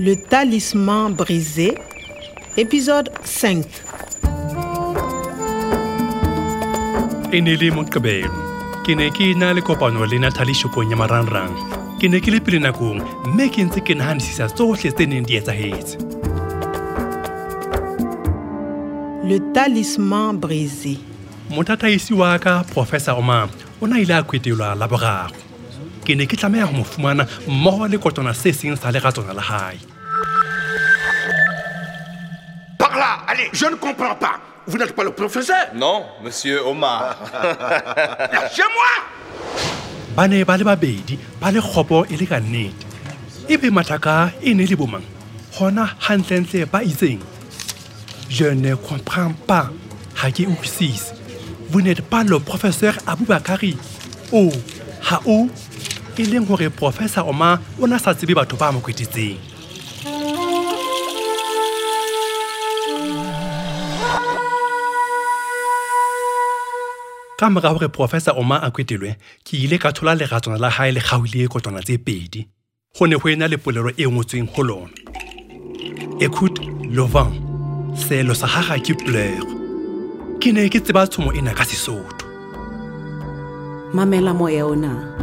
Le talisman brisé, épisode 5. e ne le moqebelo ke ne ke na le kopano le natalie shopong ya marangrang ke ne ke le pele nakong mme ke ntse ke nahanisisa tsohle tse neng di etsahetse Le talisman brisé. motataisi wa ka professor omar o na ile a kwetelwa la boraro ke ne ke tlameha ho mo fumana mmoho le kotwana se seng sa leratswana la hae. Par là, allez, je ne comprends pas. Vous n'êtes pas le professeur. Non, monsieur Omar. Lâchez-moi. Ba ne ba le babedi ba le kgopo e le ka nnete. Ebe mathaka e ne le bomang gona gantlentle ba itseng. Je ne comprends pas. Ga ke utlwisise. Vous n'êtes pas le professeur abubakari o ga o e leng profesa oma o na sa tsebe batho ba mo ka mora gore profesa oma a kwetelwe ke ile ka thola leratswana la hae le kgaohile kotwana tse pedi. Go ne go ena le polelo e ngotsweng go lona. Écoute le vent selo sa gaga ke pleure. Ke ne ke tseba tshomo ena ka sesotho. Mamela moya ona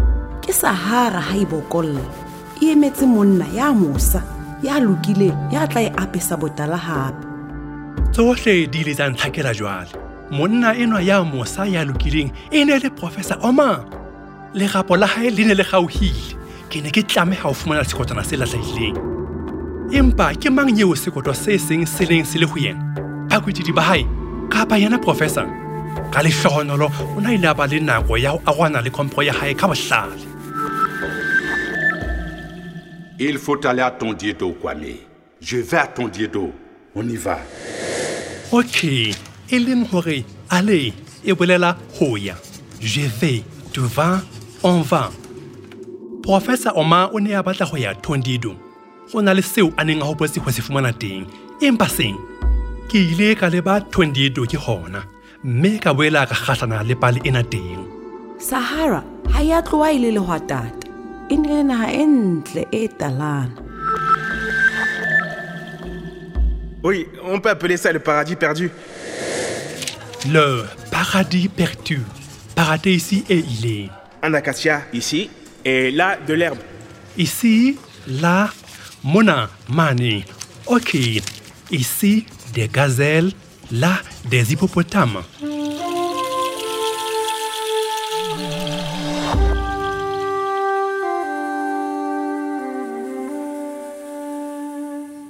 ke sahara ha e bokolla. E emetse monna ya mosa ya lokileng ya tla e apesa botala gape tsohle di ile tsa ntlhakela jwale. Monna enwa ya mosa ya lokileng e ne le professor oma lerapo la hae le ne le gauhile ke ne ke tlameha ho fumana sekotwana se lahlehileng. Empa ke mang yeo sekoto se seng se leng se le ho yena? Bakwetidi ba hae kapa yena professor? Ka lehlohonolo o na ile a ba le nako ya go arwana le komporo ya hae ka bohlale Il faut aller à ton Diedo, Kwame. Je vais à ton Diedo. On y va. okay e leng hore ale e bolela ho ya je vais tu vas on va professor oma o ne a batla ho ya tondido go na le seo a neng a hopotse ho se fumana teng empa seng ke ile ka leba tondido ke hona mme ka boela ka kgahlana le pale ena teng sahara ha ya tloa e le lehwatata e e ntle e talana Oui, on peut appeler ça le paradis perdu. le paradis perdu paradisi e ileng Un acacia ici, et là, de l'herbe. Ici, là, mona, mane. Ok. Ici, des gazelles, là, des hippopotames.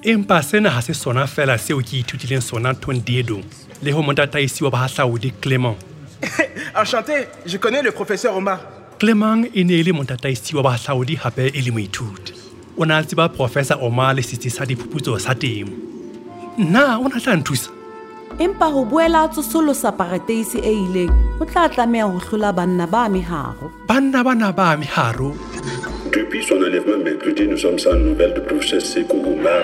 Empa sena ha se sona fela seo ke ithutileng sona tondiedo le ho motataisi wa bahahlaodi clement. Enchanté, je connais le professeur Omar. clement e ne e le motataisi wa bahahlaodi hape e le moithuti. O ne a tseba professor oma le setsi sa diphuputso sa temo. Nna o na tla nthusa? Empa ho boela a tsosolosa parateisi e ileng o tla tlameha ho hlola banna ba meharo. Banna bana ba meharo. Depuis son enlèvement mercredi, nous sommes sans nouvelles du professeur Sekou Oumar,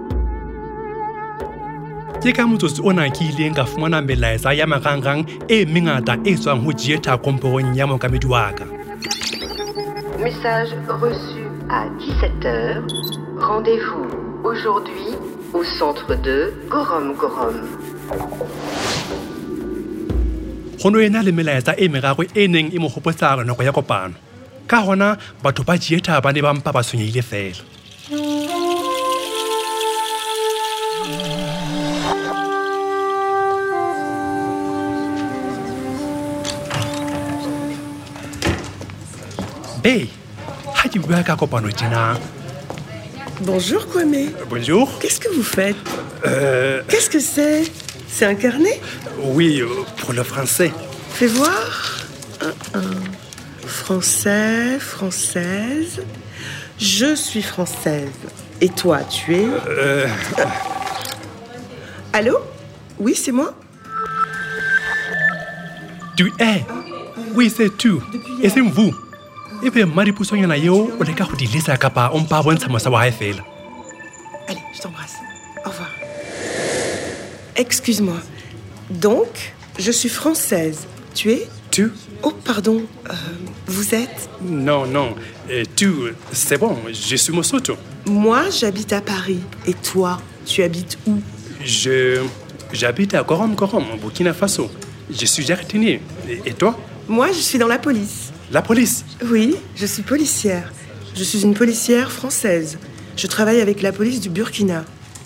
ke ka motsotsi ona ke ileng ka fumana melaetsa ya marangrang e mengata e tswang ho dieta komporong ya mookamedi wa ka Message reçu à 17h. Rendez-vous aujourd'hui au centre de Gorom Gorom. go no ena le melaetsa e meraro e neng e mo gopotsa nako ya kopano ka gona batho ba dieta ba ne ba mpa ba tshwenyeile fela tjena Bonjour Kwame. bonjour. Qu'est-ce que vous faites? Qu'est-ce que c'est? C'est un carnet? Oui euh, pour le français. Fais voir. Un, un. Français, française. Je suis française. Et toi, tu es? Euh, Allô? Oui, c'est moi? Tu es. Oui c'est tu. E seng vous ebe mmadipusonyana eo o leka go di lesa kapa o mpa a bontsha mosa wa gae fela Allez, je t'embrasse. Au revoir. Excuse-moi. Donc, je suis française. Tu es? Tu? Oh, pardon. euh, vous êtes? Non non Euh, tu c'est bon je suis mosoto Moi, j'habite à Paris. Et toi, tu habites où? Je j'habite à gorom gorom au burkina faso je suis jardinier et, et toi? Moi, je suis dans la police. La police Oui, je suis policière. Je suis une policière française. Je travaille avec la police du Burkina.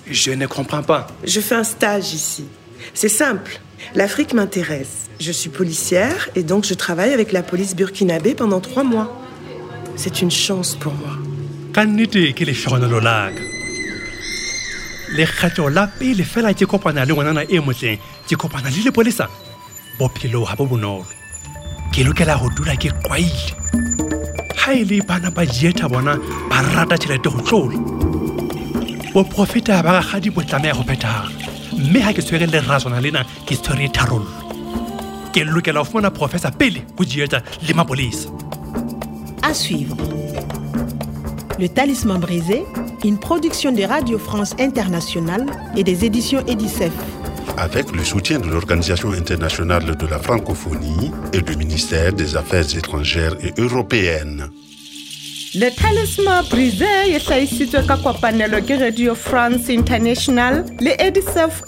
je ne comprends pas Je fais un stage ici. C'est simple. L'Afrique m'intéresse. Je suis policière et donc je travaille avec la police burkinabé pendant trois mois. C'est une chance pour moi. ka nnete ke lehlohonolo la ka lekgetlo la pele fela ke kopana le ngwanana e motleng ke kopana le lepolesa bophelo ga bo bonolo ke lokela go dula ke kwaile. Ga e le bana ba dieta bona ba rata tšhelete go tlola. Boprofeta ba gagadi bo tlameya go phethagala mme ga ke tshwere leraswana lena ke tshwere tharollo. Ke lokela go fumana professor pele go dieta le mapolesa. À suivre. Le Talisman brisé, une production de Radio France Internationale et des éditions Edicef. Avec le soutien de l'Organisation internationale de la francophonie et du ministère des Affaires étrangères et européennes. le talisma brise hlahisitswe ka kopanelo ke radio france international editions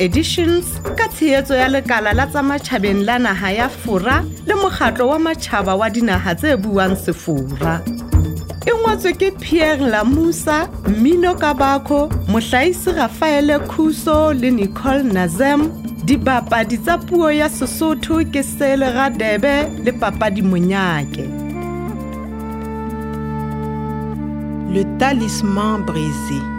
le e ngwatswe ke pierre lamusa mmino kabako mohlahisi rafaele khuso le nicole nazem dibapadi tsa puo ya sesotho ke sele radebe le papadi monyake Le Talisman brisé.